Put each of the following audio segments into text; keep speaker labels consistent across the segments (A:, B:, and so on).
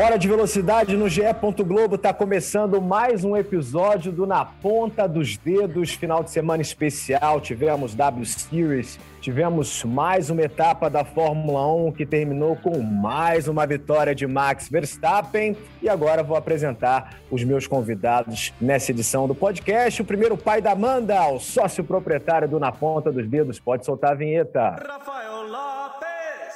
A: Hora de velocidade no GE. Globo está começando mais um episódio do Na Ponta dos Dedos, final de semana especial. Tivemos W Series, tivemos mais uma etapa da Fórmula 1 que terminou com mais uma vitória de Max Verstappen. E agora vou apresentar os meus convidados nessa edição do podcast. O primeiro pai da Amanda, o sócio proprietário do Na Ponta dos Dedos. Pode soltar a vinheta. Rafael Lopes.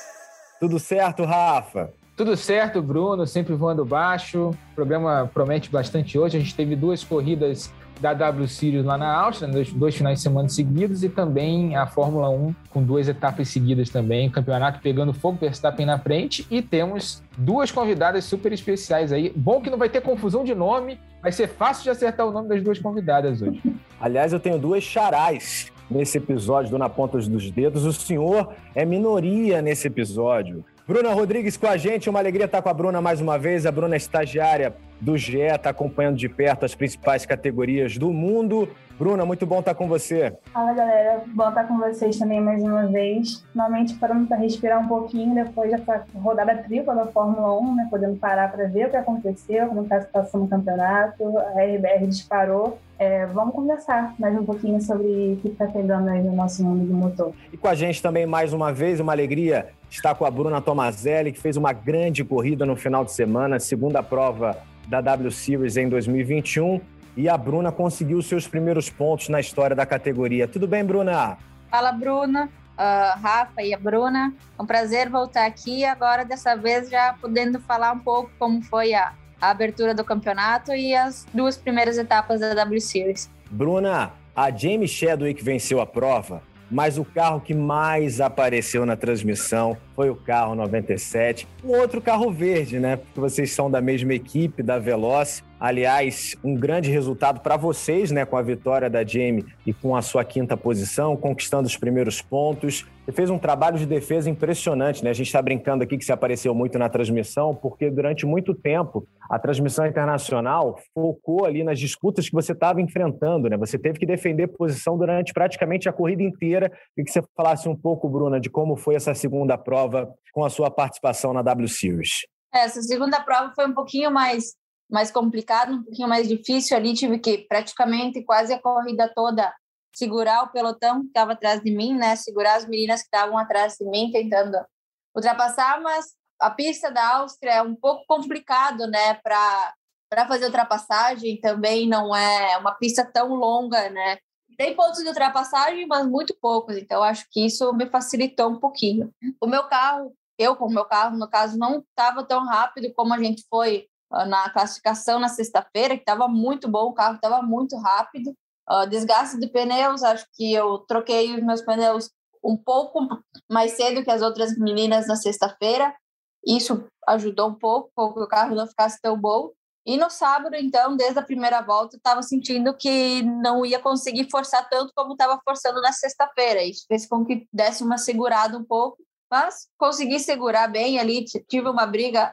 A: Tudo certo, Rafa?
B: Tudo certo, Bruno, sempre voando baixo. O programa promete bastante hoje. A gente teve duas corridas da W Series lá na Áustria, dois, dois, finais de semana seguidos, e também a Fórmula 1 com duas etapas seguidas também. Campeonato pegando fogo, Verstappen na frente, e temos duas convidadas super especiais aí. Bom que não vai ter confusão de nome, vai ser fácil de acertar o nome das duas convidadas hoje.
A: Aliás, eu tenho duas charais nesse episódio do Na Ponta dos Dedos. O senhor é minoria nesse episódio. Bruna Rodrigues com a gente, uma alegria estar com a Bruna mais uma vez. A Bruna é estagiária do GE, está acompanhando de perto as principais categorias do mundo. Bruna, muito bom estar com você.
C: Fala galera, bom estar com vocês também mais uma vez. Normalmente parando para respirar um pouquinho depois dessa rodada tripla da Fórmula 1, né? Podendo parar para ver o que aconteceu, como está a situação no campeonato. A RBR disparou. É, vamos conversar mais um pouquinho sobre o que está pegando aí no nosso mundo do motor.
A: E com a gente também mais uma vez, uma alegria estar com a Bruna Tomazelli, que fez uma grande corrida no final de semana, segunda prova da W Series em 2021 e a Bruna conseguiu seus primeiros pontos na história da categoria. Tudo bem, Bruna?
D: Fala, Bruna. Uh, Rafa e a Bruna. É um prazer voltar aqui agora, dessa vez, já podendo falar um pouco como foi a, a abertura do campeonato e as duas primeiras etapas da W Series.
A: Bruna, a Jamie Chadwick venceu a prova, mas o carro que mais apareceu na transmissão foi o carro 97. Um outro carro verde, né? Porque vocês são da mesma equipe, da Veloz. Aliás, um grande resultado para vocês, né, com a vitória da Jamie e com a sua quinta posição, conquistando os primeiros pontos. Você fez um trabalho de defesa impressionante, né? A gente está brincando aqui que se apareceu muito na transmissão, porque durante muito tempo a transmissão internacional focou ali nas disputas que você estava enfrentando, né? Você teve que defender posição durante praticamente a corrida inteira. E que você falasse um pouco, Bruna, de como foi essa segunda prova com a sua participação na W Series.
D: Essa segunda prova foi um pouquinho mais mais complicado, um pouquinho mais difícil ali, tive que praticamente quase a corrida toda segurar o pelotão que estava atrás de mim, né? Segurar as meninas que estavam atrás de mim tentando ultrapassar, mas a pista da Áustria é um pouco complicado, né, para para fazer ultrapassagem, também não é uma pista tão longa, né? Tem pontos de ultrapassagem, mas muito poucos, então acho que isso me facilitou um pouquinho. O meu carro, eu com o meu carro, no caso, não estava tão rápido como a gente foi na classificação na sexta-feira, que estava muito bom, o carro estava muito rápido. Uh, desgaste de pneus, acho que eu troquei os meus pneus um pouco mais cedo que as outras meninas na sexta-feira. Isso ajudou um pouco, que o carro não ficasse tão bom. E no sábado, então, desde a primeira volta, estava sentindo que não ia conseguir forçar tanto como estava forçando na sexta-feira. Isso fez com que desse uma segurada um pouco, mas consegui segurar bem ali. Tive uma briga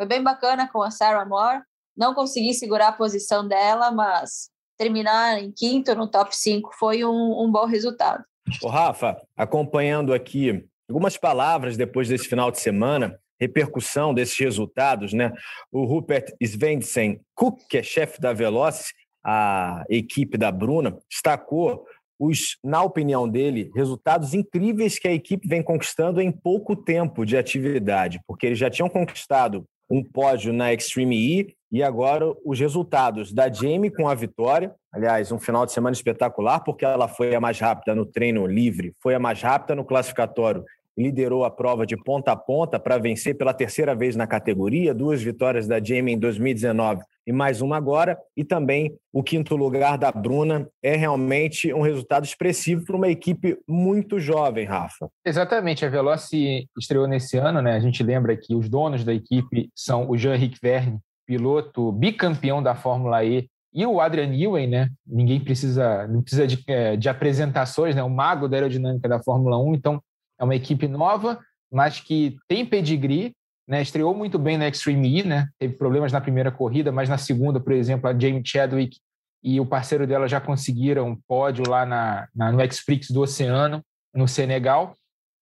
D: foi bem bacana com a Sarah Moore. Não consegui segurar a posição dela, mas terminar em quinto no top 5 foi um, um bom resultado.
A: O Rafa, acompanhando aqui algumas palavras depois desse final de semana, repercussão desses resultados, né? O Rupert Svendsen Cook, que é chefe da Velocis, a equipe da Bruna, destacou os, na opinião dele, resultados incríveis que a equipe vem conquistando em pouco tempo de atividade, porque eles já tinham conquistado um pódio na Extreme E e agora os resultados da Jamie com a vitória. Aliás, um final de semana espetacular, porque ela foi a mais rápida no treino livre, foi a mais rápida no classificatório liderou a prova de ponta a ponta para vencer pela terceira vez na categoria, duas vitórias da Jamie em 2019 e mais uma agora, e também o quinto lugar da Bruna é realmente um resultado expressivo para uma equipe muito jovem, Rafa.
B: Exatamente, a Veloci estreou nesse ano, né? A gente lembra que os donos da equipe são o Jean-Ric Verne, piloto bicampeão da Fórmula E e o Adrian Newey, né? Ninguém precisa, não precisa de, é, de, apresentações, né? O mago da aerodinâmica da Fórmula 1. Então, é uma equipe nova, mas que tem pedigree, né? Estreou muito bem na Extreme E, né? Teve problemas na primeira corrida, mas na segunda, por exemplo, a Jamie Chadwick e o parceiro dela já conseguiram pódio lá na, na no X-Prix do Oceano, no Senegal.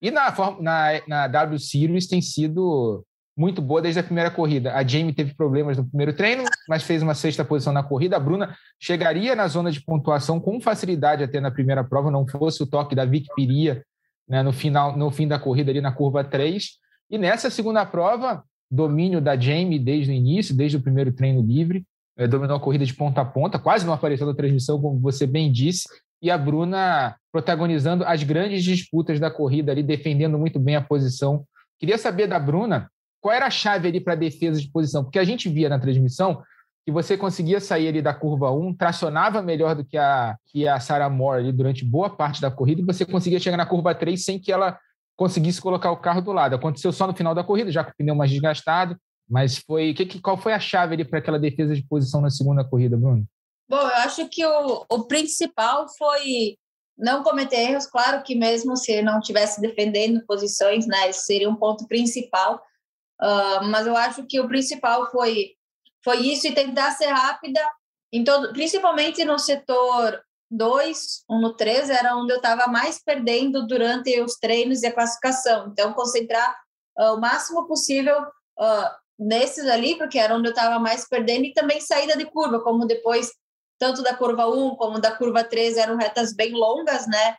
B: E na, na, na W Series tem sido muito boa desde a primeira corrida. A Jamie teve problemas no primeiro treino, mas fez uma sexta posição na corrida. A Bruna chegaria na zona de pontuação com facilidade até na primeira prova, não fosse o toque da Vic Piria né, no, final, no fim da corrida ali na curva 3. E nessa segunda prova, domínio da Jamie desde o início, desde o primeiro treino livre, é, dominou a corrida de ponta a ponta, quase não apareceu na transmissão, como você bem disse, e a Bruna protagonizando as grandes disputas da corrida ali, defendendo muito bem a posição. Queria saber da Bruna qual era a chave ali para a defesa de posição? Porque a gente via na transmissão que você conseguia sair ali da curva 1, tracionava melhor do que a, que a Sarah Moore ali durante boa parte da corrida, e você conseguia chegar na curva 3 sem que ela conseguisse colocar o carro do lado. Aconteceu só no final da corrida, já com o pneu mais desgastado, mas foi que, qual foi a chave ali para aquela defesa de posição na segunda corrida, Bruno?
D: Bom, eu acho que o, o principal foi não cometer erros. Claro que mesmo se não estivesse defendendo posições, né, esse seria um ponto principal. Uh, mas eu acho que o principal foi foi isso e tentar ser rápida em todo, principalmente no setor 2, no 3 era onde eu estava mais perdendo durante os treinos e a classificação. Então concentrar uh, o máximo possível uh, nesses ali, porque era onde eu estava mais perdendo e também saída de curva, como depois tanto da curva 1 como da curva 3 eram retas bem longas, né?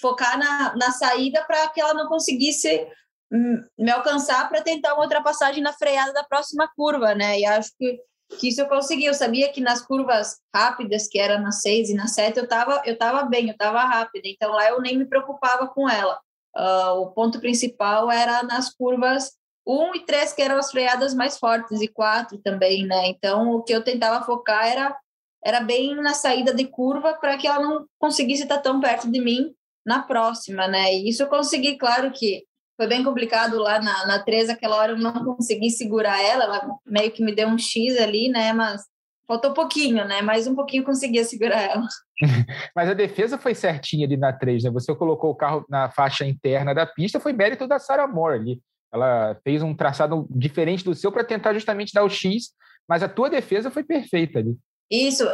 D: Focar na, na saída para que ela não conseguisse me alcançar para tentar uma ultrapassagem na freada da próxima curva, né? E acho que, que isso eu consegui. Eu sabia que nas curvas rápidas, que era na 6 e na 7, eu estava eu tava bem, eu estava rápida. Então lá eu nem me preocupava com ela. Uh, o ponto principal era nas curvas 1 e 3, que eram as freadas mais fortes, e 4 também, né? Então o que eu tentava focar era, era bem na saída de curva para que ela não conseguisse estar tão perto de mim na próxima, né? E isso eu consegui, claro que foi bem complicado lá na, na 13, aquela hora eu não consegui segurar ela, ela meio que me deu um X ali, né? Mas faltou pouquinho, né? Mais um pouquinho conseguia segurar ela.
B: Mas a defesa foi certinha ali na 3, né? Você colocou o carro na faixa interna da pista, foi mérito da Sarah Moore ali. Ela fez um traçado diferente do seu para tentar justamente dar o X, mas a tua defesa foi perfeita ali.
D: Isso,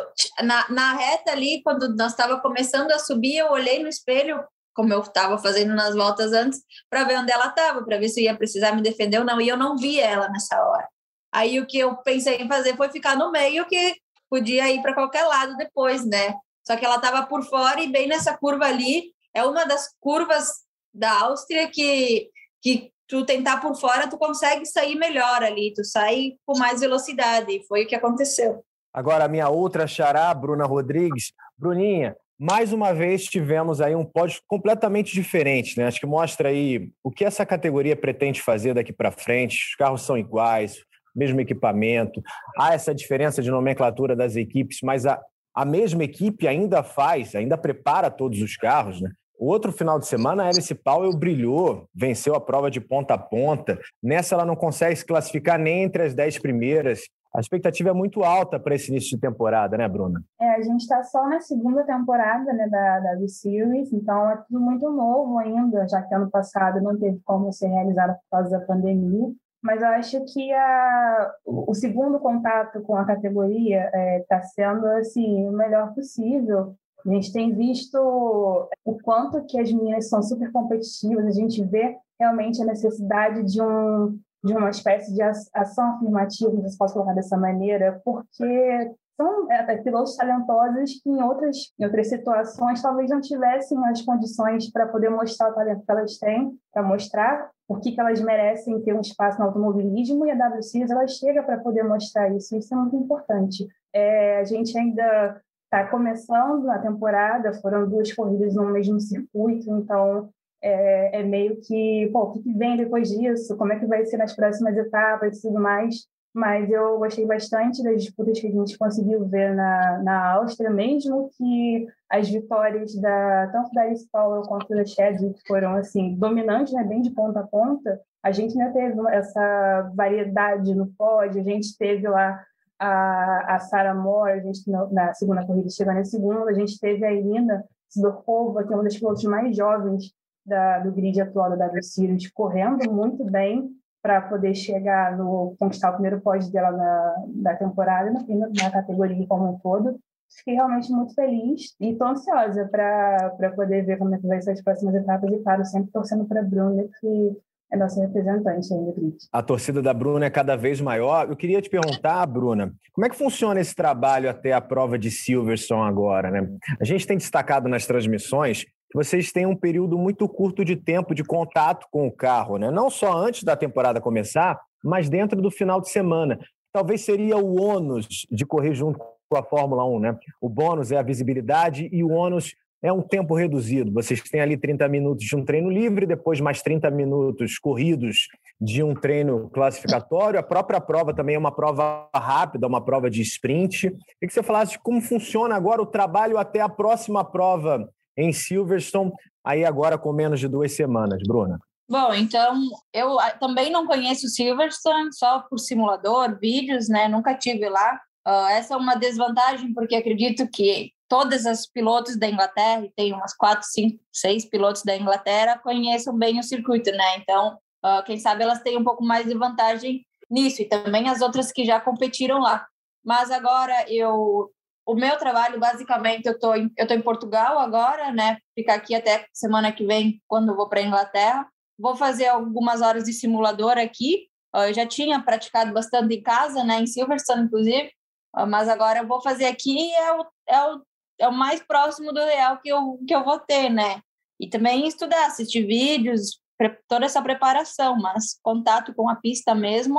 D: na, na reta ali, quando nós estava começando a subir, eu olhei no espelho, como eu estava fazendo nas voltas antes, para ver onde ela estava, para ver se ia precisar me defender ou não. E eu não vi ela nessa hora. Aí o que eu pensei em fazer foi ficar no meio, que podia ir para qualquer lado depois, né? Só que ela estava por fora e bem nessa curva ali, é uma das curvas da Áustria que, que tu tentar por fora, tu consegue sair melhor ali, tu sai com mais velocidade, e foi o que aconteceu.
A: Agora, a minha outra xará, Bruna Rodrigues. Bruninha, mais uma vez tivemos aí um pódio completamente diferente, né? Acho que mostra aí o que essa categoria pretende fazer daqui para frente. Os carros são iguais, mesmo equipamento. Há essa diferença de nomenclatura das equipes, mas a, a mesma equipe ainda faz, ainda prepara todos os carros, né? O outro final de semana, a Alice Powell brilhou, venceu a prova de ponta a ponta. Nessa, ela não consegue se classificar nem entre as dez primeiras a expectativa é muito alta para esse início de temporada, né, Bruna?
C: É, a gente está só na segunda temporada né, da, da V-Series, então é tudo muito novo ainda, já que ano passado não teve como ser realizado por causa da pandemia. Mas eu acho que a, o segundo contato com a categoria está é, tá sendo assim, o melhor possível. A gente tem visto o quanto que as meninas são super competitivas, a gente vê realmente a necessidade de um de uma espécie de ação afirmativa, se posso colocar dessa maneira, porque são é, é, pilotos talentosos que em outras, em outras situações talvez não tivessem as condições para poder mostrar o talento que elas têm, para mostrar por que, elas merecem ter um espaço no automobilismo, e a WCS ela chega para poder mostrar isso, isso é muito importante. É, a gente ainda está começando a temporada, foram duas corridas no mesmo circuito, então é, é, meio que, pô, o que vem depois disso, como é que vai ser nas próximas etapas e tudo mais. Mas eu gostei bastante das disputas que a gente conseguiu ver na, na Áustria, mesmo que as vitórias da, tanto da Alice Powell quanto da Chadwick foram assim, dominantes, né, bem de ponta a ponta. A gente ainda teve essa variedade no pódio, a gente teve lá a, a Sarah Moore, a gente na segunda corrida chegando em segunda, a gente teve a Irina Sidorkova, que é uma das pilotos mais jovens da, do grid atual da W Series, correndo muito bem. para poder chegar no conquistar o primeiro pódio dela na, da temporada na, na categoria como um todo. Fiquei realmente muito feliz e estou ansiosa para poder ver como é que vai ser as próximas etapas e claro, sempre torcendo para a Bruna, que é nossa representante ainda, Grit.
A: A torcida da Bruna é cada vez maior. Eu queria te perguntar, Bruna, como é que funciona esse trabalho até a prova de Silverstone agora? Né? A gente tem destacado nas transmissões vocês têm um período muito curto de tempo de contato com o carro, né? não só antes da temporada começar, mas dentro do final de semana. Talvez seria o ônus de correr junto com a Fórmula 1, né? O bônus é a visibilidade e o ônus é um tempo reduzido. Vocês têm ali 30 minutos de um treino livre, depois mais 30 minutos corridos de um treino classificatório. A própria prova também é uma prova rápida, uma prova de sprint. Queria que você falasse de como funciona agora o trabalho até a próxima prova em Silverstone, aí agora com menos de duas semanas, Bruna.
D: Bom, então eu ah, também não conheço Silverstone, só por simulador, vídeos, né? Nunca tive lá. Uh, essa é uma desvantagem, porque acredito que todas as pilotos da Inglaterra, e tem umas quatro, cinco, seis pilotos da Inglaterra, conheçam bem o circuito, né? Então, uh, quem sabe elas têm um pouco mais de vantagem nisso, e também as outras que já competiram lá. Mas agora eu. O meu trabalho, basicamente, eu tô, em, eu tô em Portugal agora, né? Ficar aqui até semana que vem, quando eu vou para a Inglaterra. Vou fazer algumas horas de simulador aqui. Uh, eu já tinha praticado bastante em casa, né? Em Silverstone, inclusive. Uh, mas agora eu vou fazer aqui é o, é o é o mais próximo do real que eu, que eu vou ter, né? E também estudar, assistir vídeos, toda essa preparação, mas contato com a pista mesmo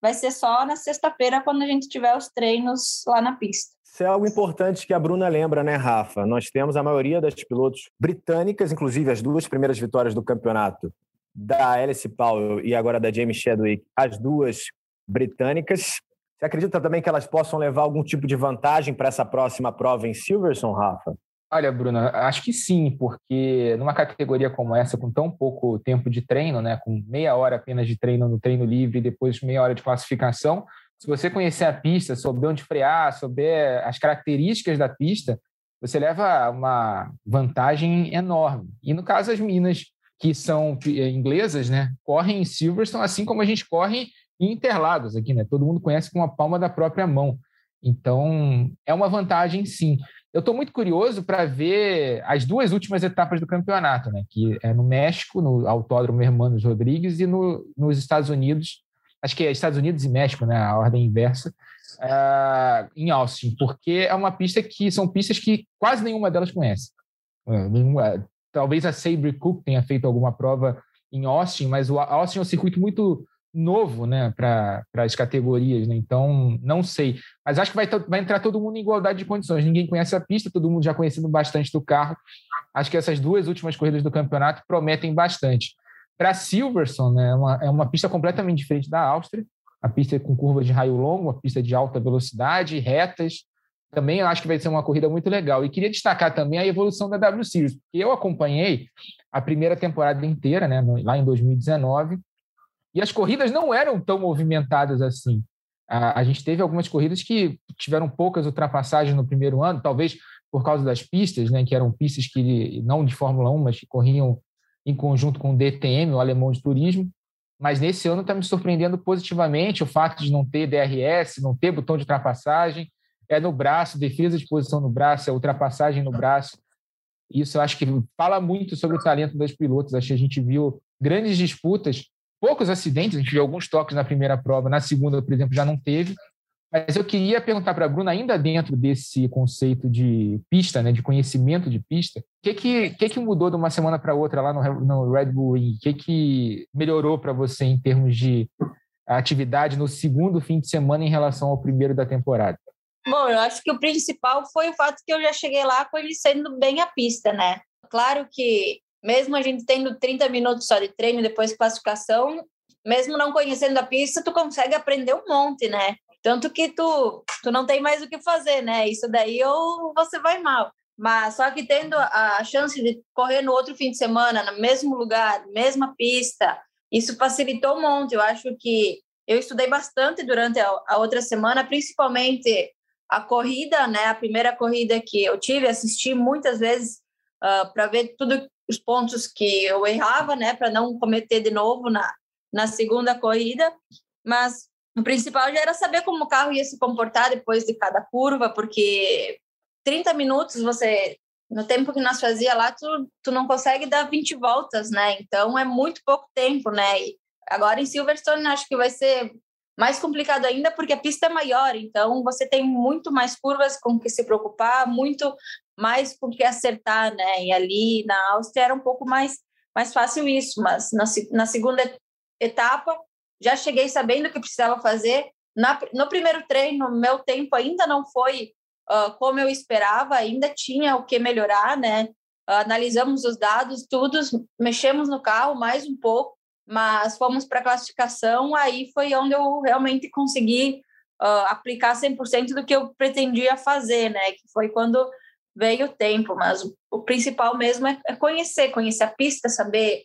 D: vai ser só na sexta-feira, quando a gente tiver os treinos lá na pista.
A: Isso é algo importante que a Bruna lembra, né, Rafa? Nós temos a maioria das pilotos britânicas, inclusive as duas primeiras vitórias do campeonato da Alice Powell e agora da Jamie Chadwick, as duas britânicas. Você acredita também que elas possam levar algum tipo de vantagem para essa próxima prova em Silverson, Rafa?
B: Olha, Bruna, acho que sim, porque numa categoria como essa, com tão pouco tempo de treino, né, com meia hora apenas de treino no treino livre e depois meia hora de classificação, se você conhecer a pista, souber onde frear, souber as características da pista, você leva uma vantagem enorme. E no caso, as minas que são eh, inglesas, né, correm em Silverstone, assim como a gente corre em Interlagos aqui, né? Todo mundo conhece com a palma da própria mão. Então, é uma vantagem, sim. Eu estou muito curioso para ver as duas últimas etapas do campeonato, né? Que é no México, no Autódromo Hermanos Rodrigues, e no, nos Estados Unidos, acho que é Estados Unidos e México, né? A ordem inversa, uh, em Austin, porque é uma pista que são pistas que quase nenhuma delas conhece. Uh, nenhuma, talvez a Sabre Cook tenha feito alguma prova em Austin, mas o Austin é um circuito muito novo né, para as categorias, né? então não sei. Mas acho que vai, vai entrar todo mundo em igualdade de condições. Ninguém conhece a pista, todo mundo já conhecendo bastante do carro. Acho que essas duas últimas corridas do campeonato prometem bastante. Para Silverson, né, é, uma, é uma pista completamente diferente da Áustria, a pista é com curvas de raio longo, uma pista de alta velocidade, retas. Também acho que vai ser uma corrida muito legal. E queria destacar também a evolução da W Series, porque eu acompanhei a primeira temporada inteira, né, lá em 2019, e as corridas não eram tão movimentadas assim. A, a gente teve algumas corridas que tiveram poucas ultrapassagens no primeiro ano, talvez por causa das pistas, né, que eram pistas que não de Fórmula 1, mas que corriam em conjunto com o DTM, o Alemão de Turismo. Mas nesse ano está me surpreendendo positivamente o fato de não ter DRS, não ter botão de ultrapassagem, é no braço, defesa de posição no braço, é ultrapassagem no braço. Isso eu acho que fala muito sobre o talento dos pilotos. Acho que a gente viu grandes disputas poucos acidentes, a gente viu alguns toques na primeira prova, na segunda, por exemplo, já não teve. Mas eu queria perguntar para a Bruna, ainda dentro desse conceito de pista, né, de conhecimento de pista, o que, que, que, que mudou de uma semana para outra lá no, no Red Bull Ring? O que, que melhorou para você em termos de atividade no segundo fim de semana em relação ao primeiro da temporada?
D: Bom, eu acho que o principal foi o fato que eu já cheguei lá conhecendo bem a pista, né? Claro que mesmo a gente tendo 30 minutos só de treino depois classificação, mesmo não conhecendo a pista, tu consegue aprender um monte, né? Tanto que tu, tu não tem mais o que fazer, né? Isso daí ou você vai mal. Mas só que tendo a chance de correr no outro fim de semana, no mesmo lugar, mesma pista, isso facilitou um monte. Eu acho que eu estudei bastante durante a, outra semana, principalmente a corrida, né? A primeira corrida que eu tive, assisti muitas vezes uh, para ver tudo os pontos que eu errava, né, para não cometer de novo na, na segunda corrida, mas o principal já era saber como o carro ia se comportar depois de cada curva, porque 30 minutos você no tempo que nós fazia lá, tu, tu não consegue dar 20 voltas, né? Então é muito pouco tempo, né? E agora em Silverstone acho que vai ser mais complicado ainda porque a pista é maior, então você tem muito mais curvas com que se preocupar, muito mais com que acertar, né? E ali na Áustria era um pouco mais mais fácil isso, mas na, na segunda etapa já cheguei sabendo o que precisava fazer. Na, no primeiro treino, meu tempo ainda não foi uh, como eu esperava, ainda tinha o que melhorar, né? Uh, analisamos os dados, tudo, mexemos no carro mais um pouco, mas fomos para a classificação, aí foi onde eu realmente consegui uh, aplicar 100% do que eu pretendia fazer, né? Que foi quando veio o tempo, mas o, principal mesmo é, é conhecer, conhecer a pista, saber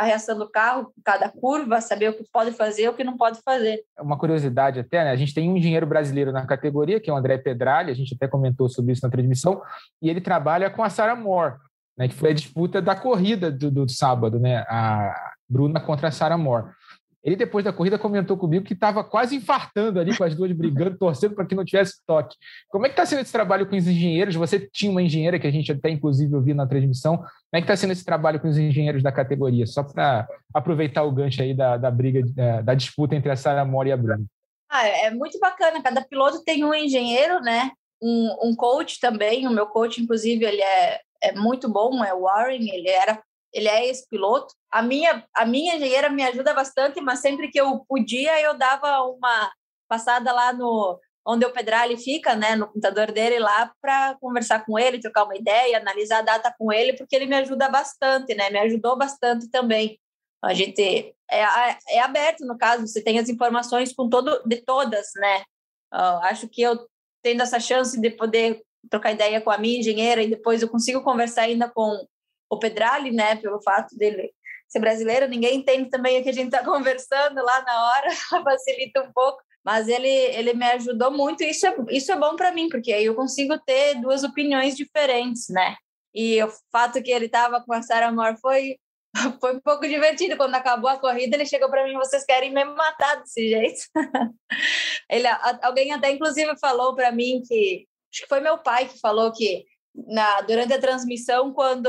D: a reação do carro, cada curva, saber o que pode fazer e o que não pode fazer.
B: Uma curiosidade até, né? A gente tem um engenheiro brasileiro na categoria, que é o André Pedrali, a gente até comentou sobre isso na transmissão, e ele trabalha com a Sarah Moore, né? Que foi a disputa da corrida do, do sábado, né? A Bruna contra a Sarah Moore. Ele, depois da corrida, comentou comigo que estava quase infartando ali com as duas brigando, torcendo para que não tivesse toque. Como é que está sendo esse trabalho com os engenheiros? Você tinha uma engenheira que a gente até, inclusive, ouviu na transmissão. Como é que está sendo esse trabalho com os engenheiros da categoria? Só para aproveitar o gancho aí da, da briga, da, da disputa entre a Sara Mori e a Bruna.
D: Ah, é muito bacana. Cada piloto tem um engenheiro, né? Um, um coach também. O meu coach, inclusive, ele é, é muito bom, é o Warren. Ele era ele é ex-piloto. A minha, a minha engenheira me ajuda bastante, mas sempre que eu podia, eu dava uma passada lá no onde o Pedrali fica, né, no computador dele lá para conversar com ele, trocar uma ideia, analisar a data com ele, porque ele me ajuda bastante, né? Me ajudou bastante também. A gente é, é aberto no caso, você tem as informações com todo de todas, né? Uh, acho que eu tendo essa chance de poder trocar ideia com a minha engenheira e depois eu consigo conversar ainda com o Pedrali, né, pelo fato dele ser brasileiro, ninguém entende também o que a gente está conversando lá na hora, facilita um pouco. Mas ele, ele me ajudou muito e isso é, isso é bom para mim, porque aí eu consigo ter duas opiniões diferentes, né? E o fato que ele estava com a Sarah Moore foi, foi um pouco divertido. Quando acabou a corrida, ele chegou para mim: vocês querem me matar desse jeito? ele, alguém até, inclusive, falou para mim que. Acho que foi meu pai que falou que na, durante a transmissão, quando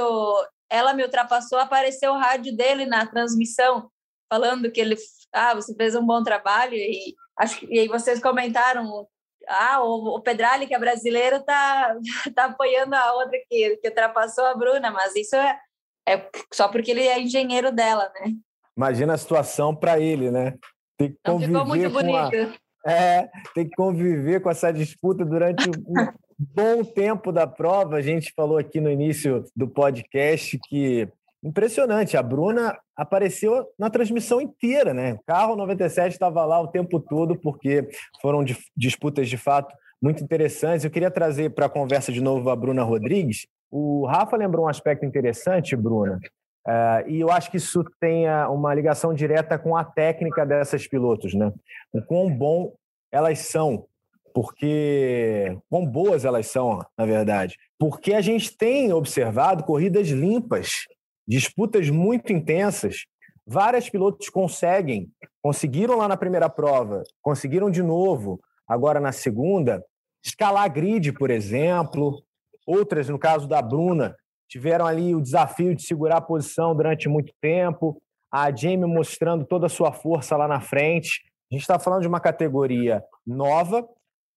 D: ela me ultrapassou, apareceu o rádio dele na transmissão, falando que ele, ah, você fez um bom trabalho, e, acho que, e aí vocês comentaram, ah, o, o Pedrali, que é brasileiro, tá, tá apoiando a outra que, que ultrapassou a Bruna, mas isso é, é só porque ele é engenheiro dela, né?
A: Imagina a situação para ele, né?
D: Tem que Não ficou muito bonito.
A: A... É, tem que conviver com essa disputa durante bom tempo da prova. A gente falou aqui no início do podcast que impressionante, a Bruna apareceu na transmissão inteira, né? O carro 97 estava lá o tempo todo porque foram disputas de fato muito interessantes. Eu queria trazer para a conversa de novo a Bruna Rodrigues. O Rafa lembrou um aspecto interessante, Bruna, Uh, e eu acho que isso tem uma ligação direta com a técnica dessas pilotos, né? O quão bom elas são porque quão boas elas são, na verdade. Porque a gente tem observado corridas limpas, disputas muito intensas. Vários pilotos conseguem, conseguiram lá na primeira prova, conseguiram de novo agora na segunda, escalar grid, por exemplo. Outras, no caso da Bruna, tiveram ali o desafio de segurar a posição durante muito tempo. A Jamie mostrando toda a sua força lá na frente. A gente está falando de uma categoria nova,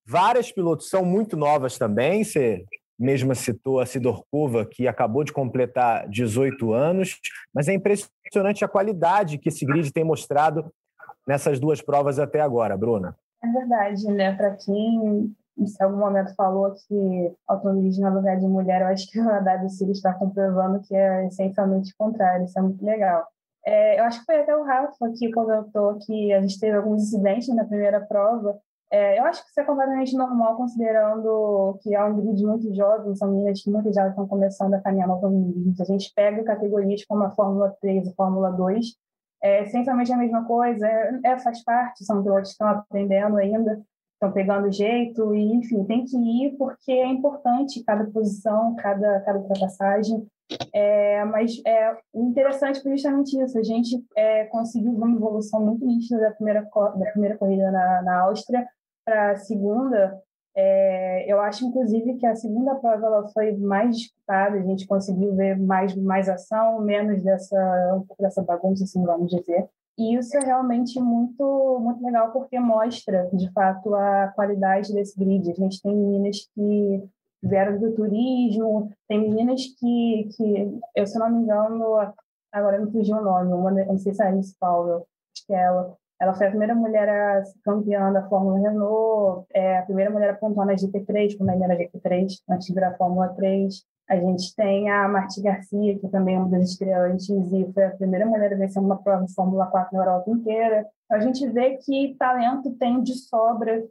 A: Várias pilotos são muito novas também. Você mesma citou a Sidorkova, que acabou de completar 18 anos, mas é impressionante a qualidade que esse grid tem mostrado nessas duas provas até agora, Bruna.
C: É verdade, né? Para quem em algum momento falou que automobilismo é lugar de mulher, eu acho que a W Series está comprovando que é essencialmente o contrário, isso é muito legal. É, eu acho que foi até o Rafa que comentou que a gente teve alguns incidentes na primeira prova, é, eu acho que isso é completamente normal, considerando que há um grid muito jovem, são meninas que muitas já estão começando a caminhar no automobilismo. A gente pega categorias como a Fórmula 3 e Fórmula 2, é essencialmente a mesma coisa, é, é, faz parte, são pilotos que estão aprendendo ainda, estão pegando jeito, e enfim, tem que ir porque é importante cada posição, cada, cada ultrapassagem. É, mas é, interessante justamente isso. A gente é, conseguiu uma evolução muito nítida da primeira, da primeira corrida na, na Áustria para a segunda. É, eu acho, inclusive, que a segunda prova ela foi mais disputada. A gente conseguiu ver mais, mais ação, menos dessa, dessa bagunça, assim, vamos dizer. E isso é realmente muito, muito legal, porque mostra, de fato, a qualidade desse grid. A gente tem meninas que vieram do turismo, tem meninas que, que eu, se não me engano, agora me fugiu o nome, uma, não sei se é a Alice Powell, que é ela, ela foi a primeira mulher a campeã da Fórmula Renault, é a primeira mulher a pontuar na GP3, quando ainda era GP3, antes virar Fórmula 3. A gente tem a Marti Garcia, que também é uma das estreantes e foi a primeira mulher a vencer uma prova de Fórmula 4 na Europa inteira. A gente vê que talento tem de sobra,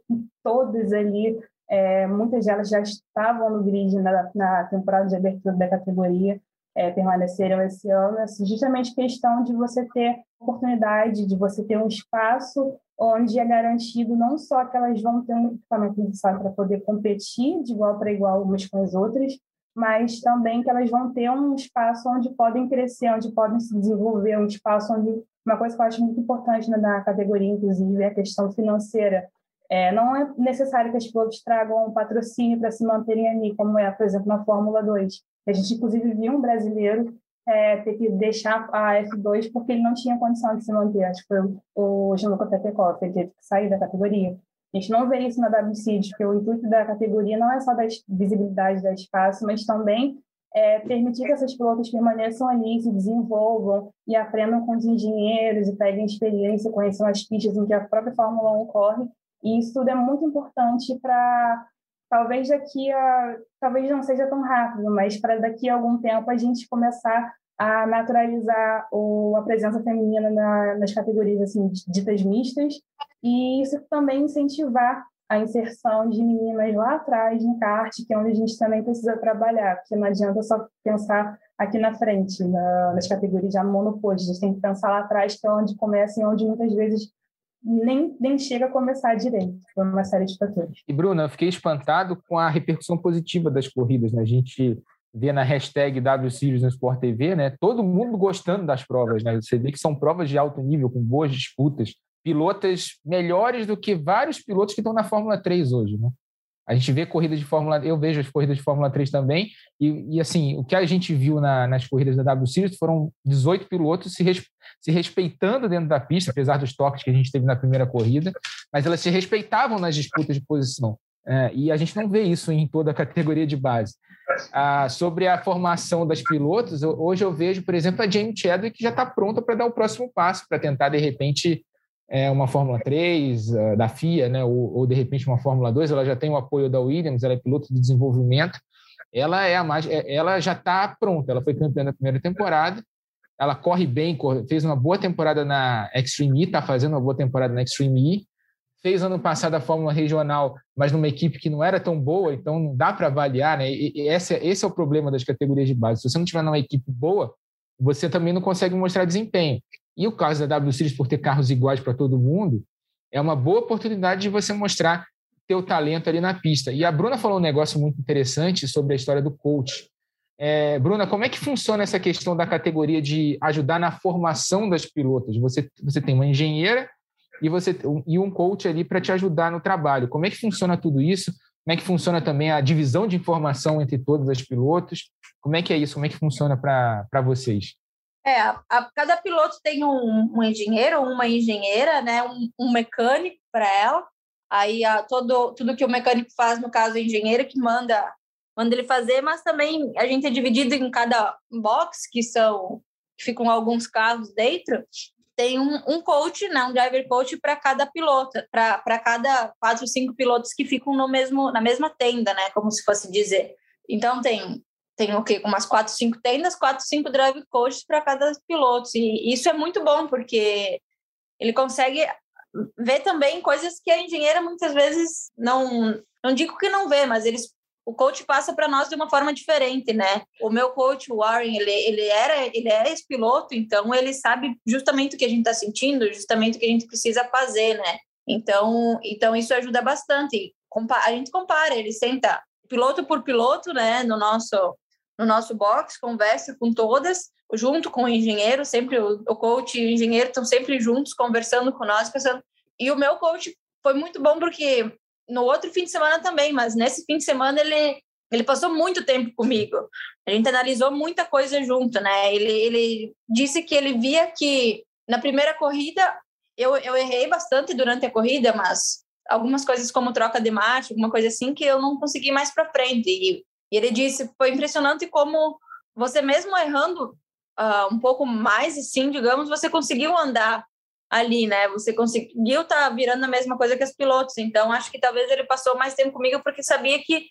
C: todos ali é, muitas delas já estavam no grid na, na temporada de abertura da categoria, é, permaneceram esse ano. É justamente questão de você ter oportunidade, de você ter um espaço onde é garantido não só que elas vão ter um equipamento necessário para poder competir de igual para igual umas com as outras, mas também que elas vão ter um espaço onde podem crescer, onde podem se desenvolver, um espaço onde uma coisa que eu acho muito importante na categoria, inclusive, é a questão financeira. É, não é necessário que as pilotos tragam um patrocínio para se manterem ali, como é, por exemplo, na Fórmula 2. A gente, inclusive, viu um brasileiro é, ter que deixar a F2 porque ele não tinha condição de se manter. Acho que foi o Gianluca Petekoff, ele teve que sair da categoria. A gente não vê isso na WC, porque o intuito da categoria não é só da visibilidade da espaço, mas também é, permitir que essas pilotos permaneçam ali, se desenvolvam e aprendam com os engenheiros e peguem experiência, conheçam as pistas em que a própria Fórmula 1 corre e isso tudo é muito importante para talvez daqui a talvez não seja tão rápido, mas para daqui a algum tempo a gente começar a naturalizar o, a presença feminina na, nas categorias assim ditas mistas. E isso também incentivar a inserção de meninas lá atrás no kart, que é onde a gente também precisa trabalhar, porque não adianta só pensar aqui na frente, na, nas categorias já monopólio, a gente tem que pensar lá atrás, que é onde começa e onde muitas vezes nem, nem chega a começar direito, por uma série de fatores.
B: E, Bruna, eu fiquei espantado com a repercussão positiva das corridas. Né? A gente vê na hashtag WSirius no Sport TV, né? todo mundo gostando das provas. Né? Você vê que são provas de alto nível, com boas disputas, pilotas melhores do que vários pilotos que estão na Fórmula 3 hoje. Né? A gente vê corridas de Fórmula, eu vejo as corridas de Fórmula 3 também, e, e assim, o que a gente viu na, nas corridas da W Series foram 18 pilotos se, se respeitando dentro da pista, apesar dos toques que a gente teve na primeira corrida, mas elas se respeitavam nas disputas de posição. É, e a gente não vê isso em toda a categoria de base. Ah, sobre a formação das pilotos, hoje eu vejo, por exemplo, a Jamie Chadwick que já está pronta para dar o próximo passo, para tentar, de repente, é, uma Fórmula 3 uh, ah, da FIA, né, ou, ou, de repente uma Fórmula 2, ela já tem o apoio da Williams, ela é piloto de desenvolvimento, ela é a mais, é, ela já está pronta, ela foi campeã da primeira temporada, ela corre bem, fez uma boa temporada na Extreme E, está fazendo uma boa temporada na Extreme E, fez ano passado a Fórmula Regional, mas numa equipe que não era tão boa, então não dá para avaliar, né? E, esse, esse é o problema das categorias de base. Se você não tiver numa equipe boa, você também não consegue mostrar desempenho. E o caso da W Series, por ter carros iguais para todo mundo, é uma boa oportunidade de você mostrar teu talento ali na pista. E a Bruna falou um negócio muito interessante sobre a história do coach. É, Bruna, como é que funciona essa questão da categoria de ajudar na formação das pilotas? Você, você tem uma engenheira e, você, e um coach ali para te ajudar no trabalho. Como é que funciona tudo isso? Como é que funciona também a divisão de informação entre todas as pilotos? Como é que é isso? Como é que funciona para vocês?
D: É, a, a, cada piloto tem um, um engenheiro, uma engenheira, né, um, um mecânico para ela. Aí a, todo, tudo que o mecânico faz, no caso, o engenheiro que manda, manda ele fazer, mas também a gente é dividido em cada box, que são que ficam alguns carros dentro, tem um, um coach, né, um driver coach para cada piloto, para cada quatro, cinco pilotos que ficam no mesmo, na mesma tenda, né, como se fosse dizer. Então tem tem o quê? Umas quatro, cinco tendas, quatro, cinco drive coaches para cada piloto. E isso é muito bom, porque ele consegue ver também coisas que a engenheira muitas vezes não. Não digo que não vê, mas eles o coach passa para nós de uma forma diferente, né? O meu coach, o Warren, ele, ele era, ele é ex-piloto, então ele sabe justamente o que a gente está sentindo, justamente o que a gente precisa fazer, né? Então, então isso ajuda bastante. A gente compara, ele senta piloto por piloto, né? No nosso no nosso box, conversa com todas, junto com o engenheiro, sempre o, o coach e o engenheiro estão sempre juntos, conversando com nós, pensando. E o meu coach foi muito bom porque no outro fim de semana também, mas nesse fim de semana ele ele passou muito tempo comigo. A gente analisou muita coisa junto, né? Ele, ele disse que ele via que na primeira corrida eu, eu errei bastante durante a corrida, mas algumas coisas como troca de marcha, alguma coisa assim, que eu não consegui mais para frente. E, e, ele disse, foi impressionante como você mesmo errando uh, um pouco mais, assim, digamos, você conseguiu andar ali, né? Você conseguiu tá virando a mesma coisa que os pilotos. Então, acho que talvez ele passou mais tempo comigo porque sabia que,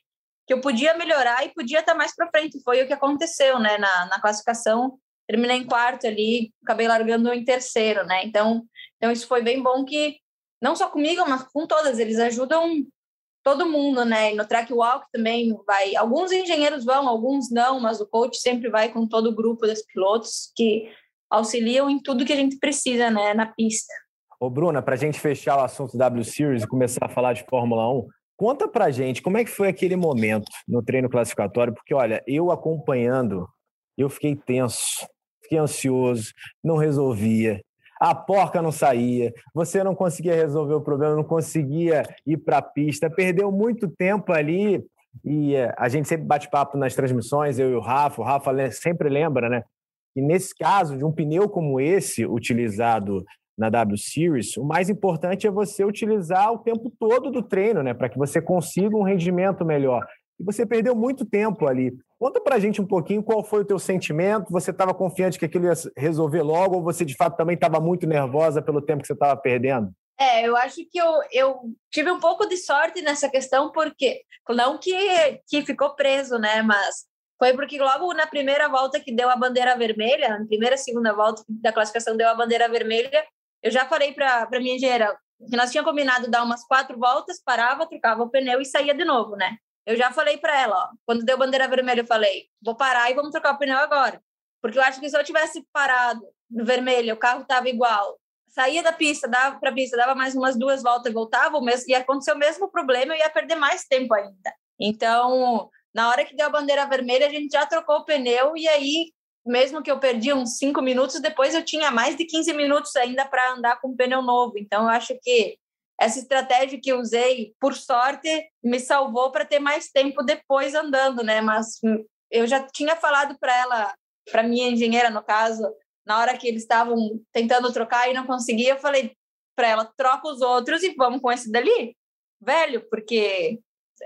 D: que eu podia melhorar e podia estar tá mais para frente. Foi o que aconteceu, né? Na, na classificação, terminei em quarto ali, acabei largando em terceiro, né? Então, então isso foi bem bom que não só comigo, mas com todas, eles ajudam todo mundo, né? E no track walk também vai, alguns engenheiros vão, alguns não, mas o coach sempre vai com todo o grupo dos pilotos que auxiliam em tudo que a gente precisa, né, na pista.
A: Ô, Bruna, para a gente fechar o assunto W Series e começar a falar de Fórmula 1, conta para gente como é que foi aquele momento no treino classificatório, porque olha, eu acompanhando, eu fiquei tenso, fiquei ansioso, não resolvia. A porca não saía, você não conseguia resolver o problema, não conseguia ir para a pista, perdeu muito tempo ali e eh, a gente sempre bate papo nas transmissões, eu e o Rafa, o Rafa sempre lembra, né? E nesse caso, de um pneu como esse, utilizado na W Series, o mais importante é você utilizar o tempo todo do treino, né? Para que você consiga um rendimento melhor. E você perdeu muito tempo ali. Conta para a gente um pouquinho qual foi o teu sentimento. Você estava confiante que aquilo ia resolver logo ou você de fato também estava muito nervosa pelo tempo que você estava perdendo?
D: É, eu acho que eu, eu tive um pouco de sorte nessa questão, porque não que, que ficou preso, né? Mas foi porque logo na primeira volta que deu a bandeira vermelha, na primeira segunda volta da classificação deu a bandeira vermelha, eu já falei para a minha engenheira que nós tínhamos combinado dar umas quatro voltas, parava, trocava o pneu e saía de novo, né? Eu já falei para ela, ó, quando deu bandeira vermelha, eu falei, vou parar e vamos trocar o pneu agora. Porque eu acho que se eu tivesse parado no vermelho, o carro estava igual, saía da pista, dava para a pista, dava mais umas duas voltas e voltava, o mesmo, ia acontecer o mesmo problema, eu ia perder mais tempo ainda. Então, na hora que deu a bandeira vermelha, a gente já trocou o pneu e aí, mesmo que eu perdi uns cinco minutos, depois eu tinha mais de 15 minutos ainda para andar com o pneu novo. Então, eu acho que essa estratégia que usei, por sorte, me salvou para ter mais tempo depois andando, né? Mas eu já tinha falado para ela, para minha engenheira, no caso, na hora que eles estavam tentando trocar e não conseguia, eu falei para ela: troca os outros e vamos com esse dali, velho, porque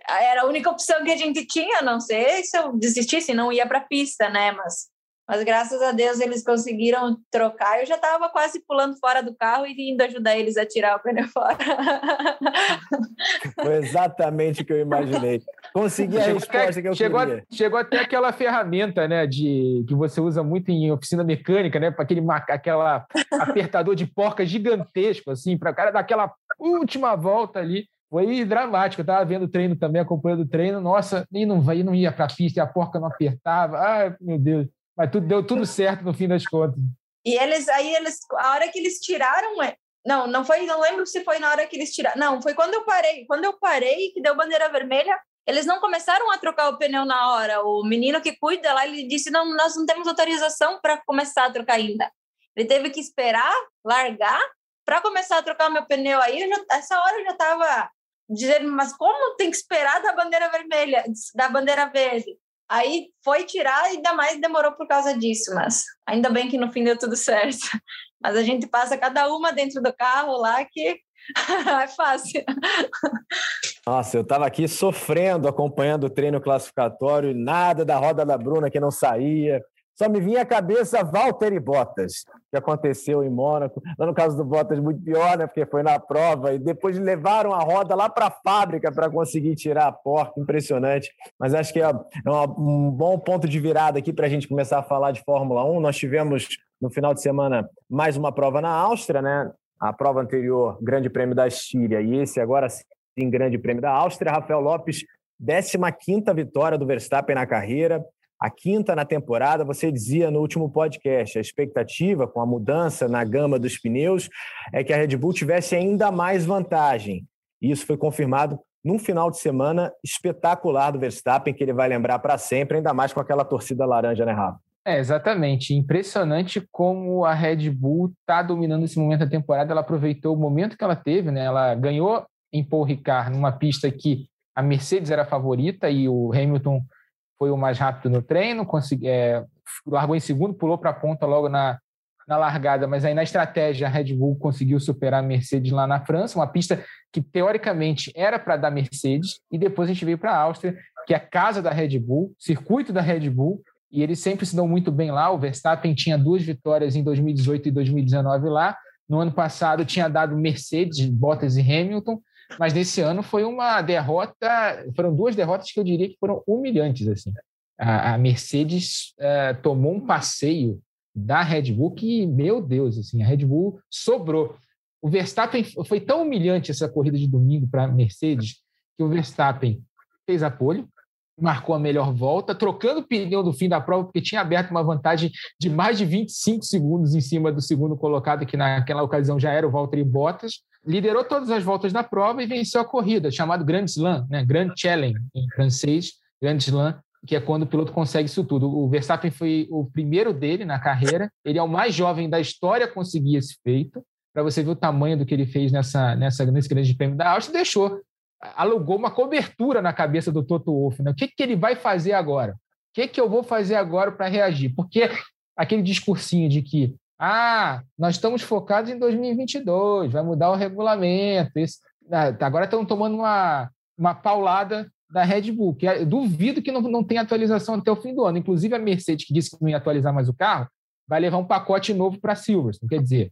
D: era a única opção que a gente tinha, não sei se eu desistisse, não ia para a pista, né? Mas, mas graças a Deus eles conseguiram trocar. Eu já estava quase pulando fora do carro e indo ajudar eles a tirar o pneu fora.
A: Foi exatamente o que eu imaginei. Consegui a chegou resposta até, que eu
B: chegou
A: queria.
B: A, chegou até aquela ferramenta, né, de que você usa muito em oficina mecânica, né, para aquele aquela apertador de porca gigantesco, assim, para o cara dar aquela última volta ali foi dramático. Eu estava vendo o treino também, acompanhando o treino. Nossa, e não, e não ia para a pista, e a porca não apertava. Ai, meu Deus. Mas tudo, deu tudo certo no fim das contas.
D: E eles, aí eles, a hora que eles tiraram, é, não, não foi, não lembro se foi na hora que eles tiraram. Não, foi quando eu parei. Quando eu parei, que deu bandeira vermelha, eles não começaram a trocar o pneu na hora. O menino que cuida lá, ele disse: não, nós não temos autorização para começar a trocar ainda. Ele teve que esperar, largar, para começar a trocar meu pneu. Aí, já, essa hora eu já estava dizer, mas como tem que esperar da bandeira vermelha, da bandeira verde? Aí foi tirar ainda mais demorou por causa disso, mas ainda bem que no fim deu tudo certo. Mas a gente passa cada uma dentro do carro lá que é fácil.
A: Nossa, eu estava aqui sofrendo, acompanhando o treino classificatório, nada da roda da Bruna que não saía. Só me vinha à cabeça Valtteri Bottas, que aconteceu em Mônaco. no caso do Bottas, muito pior, né? Porque foi na prova e depois levaram a roda lá para a fábrica para conseguir tirar a porta. Impressionante. Mas acho que é, é um bom ponto de virada aqui para a gente começar a falar de Fórmula 1. Nós tivemos no final de semana mais uma prova na Áustria, né? A prova anterior, Grande Prêmio da Estíria, e esse agora sim, Grande Prêmio da Áustria. Rafael Lopes, 15 vitória do Verstappen na carreira a quinta na temporada, você dizia no último podcast, a expectativa com a mudança na gama dos pneus é que a Red Bull tivesse ainda mais vantagem. Isso foi confirmado num final de semana espetacular do Verstappen, que ele vai lembrar para sempre, ainda mais com aquela torcida laranja, né, Rafa?
B: É, exatamente. Impressionante como a Red Bull está dominando esse momento da temporada. Ela aproveitou o momento que ela teve, né? Ela ganhou em Paul Ricard numa pista que a Mercedes era a favorita e o Hamilton foi o mais rápido no treino, consegui, é, largou em segundo, pulou para a ponta logo na, na largada, mas aí na estratégia a Red Bull conseguiu superar a Mercedes lá na França, uma pista que teoricamente era para dar Mercedes, e depois a gente veio para a Áustria, que é a casa da Red Bull, circuito da Red Bull, e eles sempre se dão muito bem lá. O Verstappen tinha duas vitórias em 2018 e 2019 lá. No ano passado tinha dado Mercedes, Bottas e Hamilton, mas nesse ano foi uma derrota, foram duas derrotas que eu diria que foram humilhantes assim. A, a Mercedes uh, tomou um passeio da Red Bull que, meu Deus, assim, a Red Bull sobrou. O Verstappen foi tão humilhante essa corrida de domingo para a Mercedes que o Verstappen fez a marcou a melhor volta, trocando o pneu no fim da prova, porque tinha aberto uma vantagem de mais de 25 segundos em cima do segundo colocado, que naquela ocasião já era o Valtteri Bottas. Liderou todas as voltas da prova e venceu a corrida, chamado Grand Slam, né? Grand Challenge em francês, Grand Slam, que é quando o piloto consegue isso tudo. O Verstappen foi o primeiro dele na carreira, ele é o mais jovem da história a conseguir esse feito. Para você ver o tamanho do que ele fez nessa, nessa, nesse grande prêmio da Áustria, deixou alugou uma cobertura na cabeça do Toto Wolff. Né? O que, que ele vai fazer agora? O que, que eu vou fazer agora para reagir? Porque aquele discursinho de que ah, nós estamos focados em 2022, vai mudar o regulamento. Esse, ah, agora estão tomando uma, uma paulada da Red Bull, que é, duvido que não, não tenha atualização até o fim do ano. Inclusive, a Mercedes, que disse que não ia atualizar mais o carro, vai levar um pacote novo para Silverstone. Quer dizer,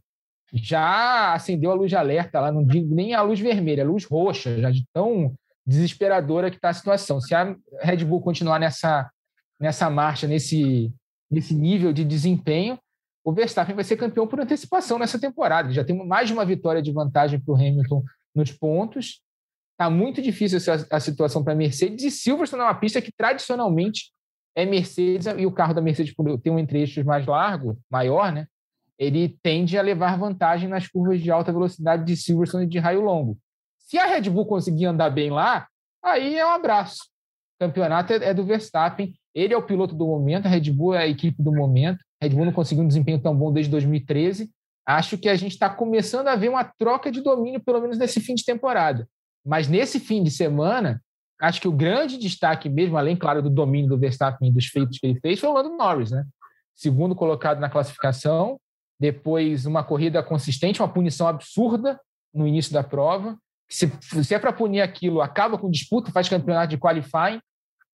B: já acendeu a luz de alerta lá, não digo nem a luz vermelha, a luz roxa, já de tão desesperadora que está a situação. Se a Red Bull continuar nessa, nessa marcha, nesse, nesse nível de desempenho, o Verstappen vai ser campeão por antecipação nessa temporada. Já tem mais de uma vitória de vantagem para o Hamilton nos pontos. Está muito difícil essa, a situação para a Mercedes. E Silverstone é uma pista que tradicionalmente é Mercedes e o carro da Mercedes tem um entre-eixos mais largo, maior, né? ele tende a levar vantagem nas curvas de alta velocidade de Silverstone e de raio longo. Se a Red Bull conseguir andar bem lá, aí é um abraço. O campeonato é, é do Verstappen, ele é o piloto do momento, a Red Bull é a equipe do momento. Red Bull não conseguiu um desempenho tão bom desde 2013. Acho que a gente está começando a ver uma troca de domínio, pelo menos nesse fim de temporada. Mas nesse fim de semana, acho que o grande destaque mesmo, além, claro, do domínio do Verstappen e dos feitos que ele fez, foi o Lando Norris, né? Segundo colocado na classificação, depois uma corrida consistente, uma punição absurda no início da prova. Se, se é para punir aquilo, acaba com disputa, faz campeonato de qualifying,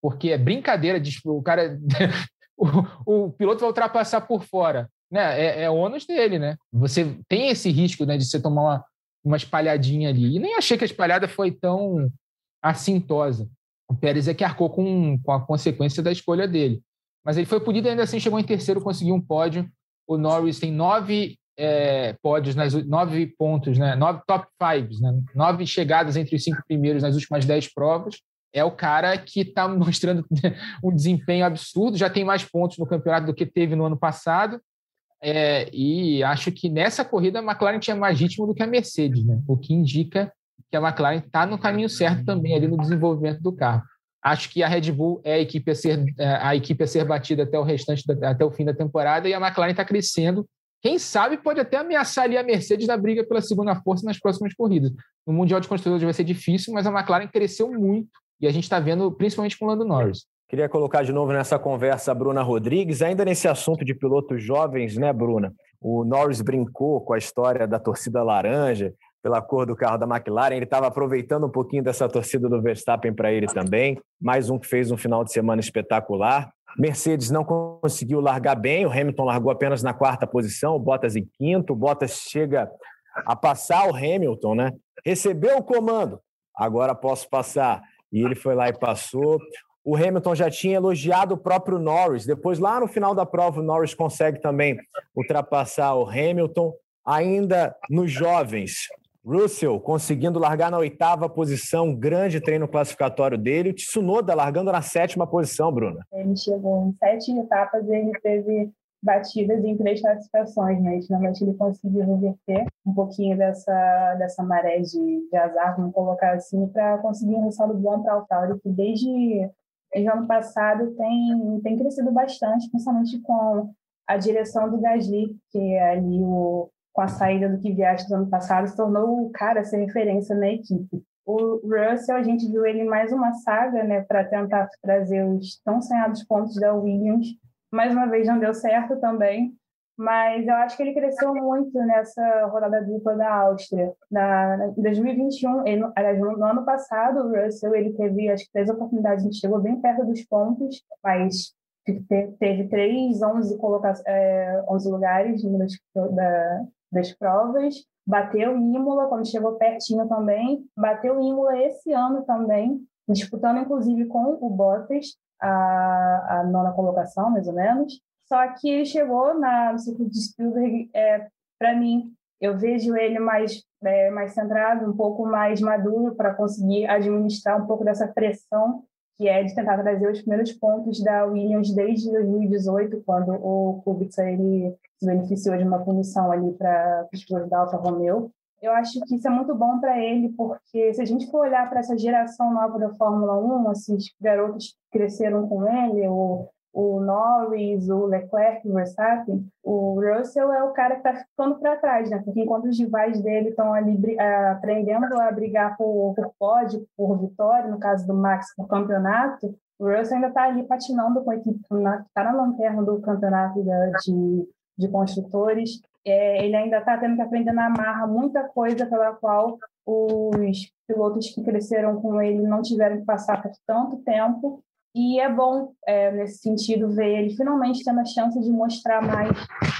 B: porque é brincadeira, o cara, o, o piloto vai ultrapassar por fora, né? É, é ônus dele, né? Você tem esse risco, né, de você tomar uma, uma espalhadinha ali. E nem achei que a espalhada foi tão assintosa. O Pérez é que arcou com, com a consequência da escolha dele. Mas ele foi punido ainda assim, chegou em terceiro, conseguiu um pódio o Norris tem nove é, pódios, nas, nove pontos, né? nove top fives, né? nove chegadas entre os cinco primeiros nas últimas dez provas. É o cara que está mostrando um desempenho absurdo, já tem mais pontos no campeonato do que teve no ano passado. É, e acho que nessa corrida a McLaren tinha mais ritmo do que a Mercedes, né? o que indica que a McLaren está no caminho certo também ali no desenvolvimento do carro. Acho que a Red Bull é a equipe a ser, é, a equipe a ser batida até o restante, até o fim da temporada, e a McLaren está crescendo. Quem sabe pode até ameaçar ali a Mercedes na briga pela segunda força nas próximas corridas. No Mundial de Construtores vai ser difícil, mas a McLaren cresceu muito, e a gente está vendo principalmente com o Lando Norris.
A: Queria colocar de novo nessa conversa a Bruna Rodrigues, ainda nesse assunto de pilotos jovens, né, Bruna? O Norris brincou com a história da torcida laranja, pela cor do carro da McLaren. Ele estava aproveitando um pouquinho dessa torcida do Verstappen para ele também. Mais um que fez um final de semana espetacular. Mercedes não conseguiu largar bem, o Hamilton largou apenas na quarta posição, o Bottas em quinto. O Bottas chega a passar o Hamilton, né? Recebeu o comando, agora posso passar. E ele foi lá e passou. O Hamilton já tinha elogiado o próprio Norris. Depois, lá no final da prova, o Norris consegue também ultrapassar o Hamilton. Ainda nos jovens, Russell conseguindo largar na oitava posição, grande treino classificatório dele. O Tsunoda largando na sétima posição, Bruna.
C: Ele chegou em sete etapas e ele teve batidas em três classificações, mas né? finalmente ele conseguiu reverter um pouquinho dessa, dessa maré de, de azar, vamos colocar assim, para conseguir um resultado bom para a Altauri, que desde, desde o ano passado tem, tem crescido bastante, principalmente com a direção do Gasly, que é ali o, com a saída do Kvyat do ano passado, se tornou o cara essa referência na equipe. O Russell, a gente viu ele mais uma saga, né, para tentar trazer os tão sonhados pontos da Williams. Mais uma vez não deu certo também, mas eu acho que ele cresceu muito nessa rodada dupla da Áustria. Na, em 2021, ele, aliás, no ano passado, o Russell ele teve acho que três oportunidades, gente chegou bem perto dos pontos, mas teve três, 11, coloca, é, 11 lugares das, da, das provas. Bateu Imola quando chegou pertinho também, bateu Imola esse ano também, disputando inclusive com o Bottas a, a nona colocação, mais ou menos. Só que ele chegou na, no ciclo de Spielberg, é, para mim, eu vejo ele mais, é, mais centrado, um pouco mais maduro para conseguir administrar um pouco dessa pressão que é de tentar trazer os primeiros pontos da Williams desde 2018, quando o Kubica ele se beneficiou de uma punição ali para os pilotos da Alfa Romeo. Eu acho que isso é muito bom para ele, porque se a gente for olhar para essa geração nova da Fórmula 1, esses garotos que cresceram com ele, o o Norris, o Leclerc, o Verstappen, o Russell é o cara que está ficando para trás, né? Porque enquanto os rivais dele estão ali aprendendo a brigar por, por pódio, por vitória, no caso do Max, por campeonato, o Russell ainda está ali patinando com a equipe, está na lanterna do campeonato de, de construtores. É, ele ainda está tendo que aprender na marra muita coisa pela qual os pilotos que cresceram com ele não tiveram que passar por tanto tempo e é bom, é, nesse sentido, ver ele finalmente tendo a chance de mostrar mais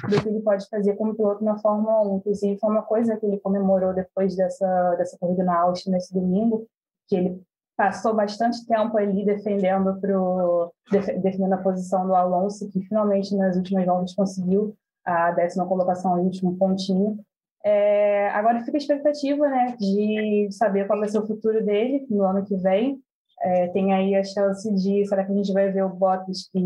C: do que ele pode fazer como piloto na Fórmula 1. Inclusive, foi uma coisa que ele comemorou depois dessa, dessa corrida na Áustria nesse domingo, que ele passou bastante tempo ali defendendo, pro, defendendo a posição do Alonso, que finalmente nas últimas voltas conseguiu a décima colocação, o último pontinho. É, agora fica a expectativa né, de saber qual vai ser o futuro dele no ano que vem. É, tem aí a chance de, será que a gente vai ver o Bottas que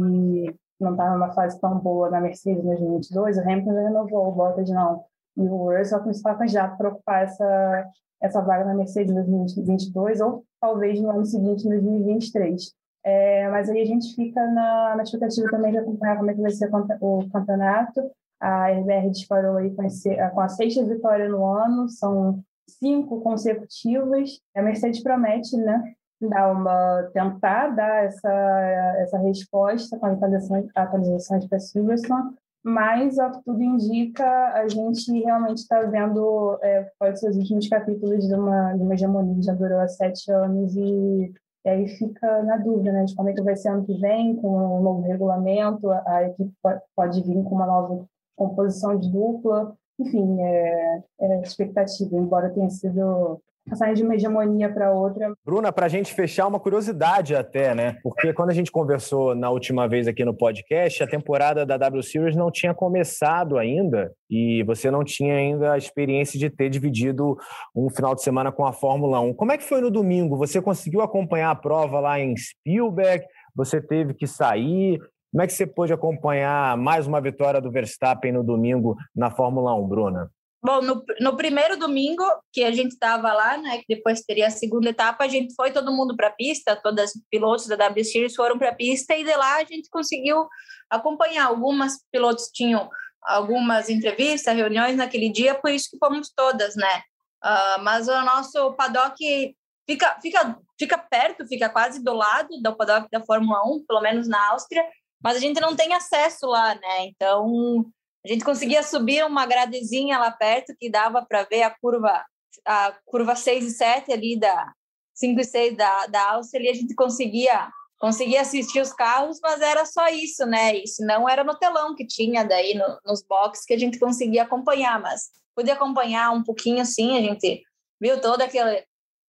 C: não está numa fase tão boa na Mercedes em 2022? O Hamilton já renovou, o Bottas não. E o Russell principal candidato para ocupar essa, essa vaga na Mercedes em 2022 ou talvez no ano seguinte, em 2023. É, mas aí a gente fica na, na expectativa também de acompanhar como é que vai ser o campeonato. A RBR disparou aí com, a sexta vitória no ano, são cinco consecutivas. A Mercedes promete, né? dar uma tentar dar essa essa resposta com atualizações atualizações para Silverstone mas ao que tudo indica a gente realmente está vendo é, pode ser os últimos capítulos de uma de uma hegemonia que já durou há sete anos e, e aí fica na dúvida né de como é que vai ser ano que vem com um novo regulamento a, a equipe pode vir com uma nova composição de dupla enfim, é, é expectativa, embora tenha sido passar de uma hegemonia para outra.
A: Bruna, para a gente fechar, uma curiosidade até, né? Porque quando a gente conversou na última vez aqui no podcast, a temporada da W Series não tinha começado ainda e você não tinha ainda a experiência de ter dividido um final de semana com a Fórmula 1. Como é que foi no domingo? Você conseguiu acompanhar a prova lá em Spielberg? Você teve que sair? Como é que você pôde acompanhar mais uma vitória do Verstappen no domingo na Fórmula 1, Bruna?
D: Bom, no, no primeiro domingo que a gente estava lá, né, que depois teria a segunda etapa, a gente foi todo mundo para a pista, todas os pilotos da W Series foram para a pista e de lá a gente conseguiu acompanhar. Algumas pilotos tinham algumas entrevistas, reuniões naquele dia, por isso que fomos todas, né? Uh, mas o nosso paddock fica, fica, fica perto, fica quase do lado do paddock da Fórmula 1, pelo menos na Áustria, mas a gente não tem acesso lá, né? Então a gente conseguia subir uma gradezinha lá perto que dava para ver a curva a curva 6 e 7 ali da 5 e 6 da, da Áustria e a gente conseguia conseguia assistir os carros, mas era só isso, né? Isso não era no telão que tinha daí no, nos boxes que a gente conseguia acompanhar, mas podia acompanhar um pouquinho assim, a gente viu toda aquela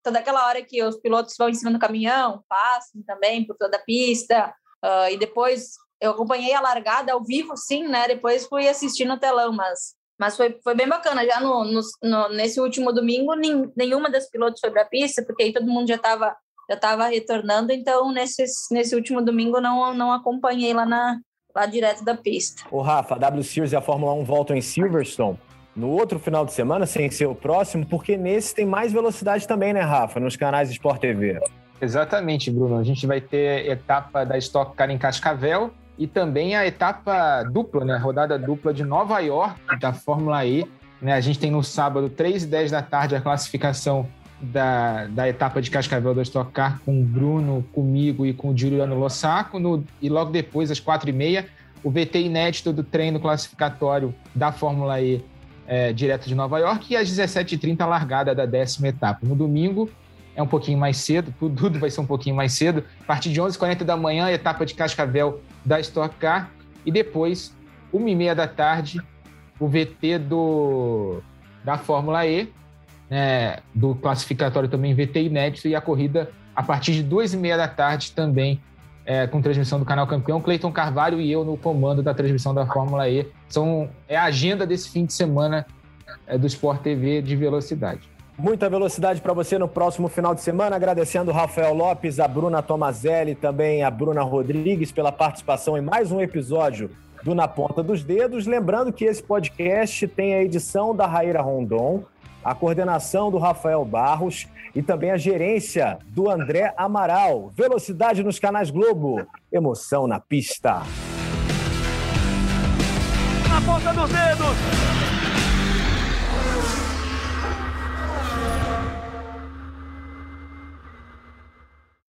D: toda aquela hora que os pilotos vão em cima do caminhão, passam também por toda a pista, uh, e depois eu acompanhei a largada ao vivo, sim, né? Depois fui assistir no telão, mas, mas foi, foi bem bacana. Já no, no, no nesse último domingo, nem, nenhuma das pilotos foi para a pista, porque aí todo mundo já estava já tava retornando, então nesse, nesse último domingo não, não acompanhei lá na, lá direto da pista.
A: O Rafa, a W Series e a Fórmula 1 voltam em Silverstone no outro final de semana, sem ser o próximo, porque nesse tem mais velocidade também, né, Rafa, nos canais Sport TV.
B: Exatamente, Bruno. A gente vai ter etapa da Stock Car em Cascavel e também a etapa dupla, né? Rodada dupla de Nova York da Fórmula E. Né? A gente tem no sábado, 3 e 10 da tarde, a classificação da, da etapa de Cascavel da Stock Car com o Bruno, comigo e com o Juliano Lossaco. No, e logo depois, às 4 e meia, o VT inédito do treino classificatório da Fórmula E é, direto de Nova York. E às 17h30, a largada da décima etapa. No domingo, é um pouquinho mais cedo, tudo vai ser um pouquinho mais cedo. A partir de 11h40 da manhã, etapa de Cascavel da Stock Car. E depois, 1h30 da tarde, o VT do, da Fórmula E, né, do classificatório também VT inédito, e a corrida a partir de 2h30 da tarde também é, com transmissão do canal Campeão. Cleiton Carvalho e eu no comando da transmissão da Fórmula E. São, é a agenda desse fim de semana é, do Sport TV de velocidade.
A: Muita velocidade para você no próximo final de semana. Agradecendo o Rafael Lopes, a Bruna Tomazelli, também a Bruna Rodrigues pela participação em mais um episódio do Na Ponta dos Dedos. Lembrando que esse podcast tem a edição da Raíra Rondon, a coordenação do Rafael Barros e também a gerência do André Amaral. Velocidade nos canais Globo, emoção na pista.
E: Na ponta dos dedos!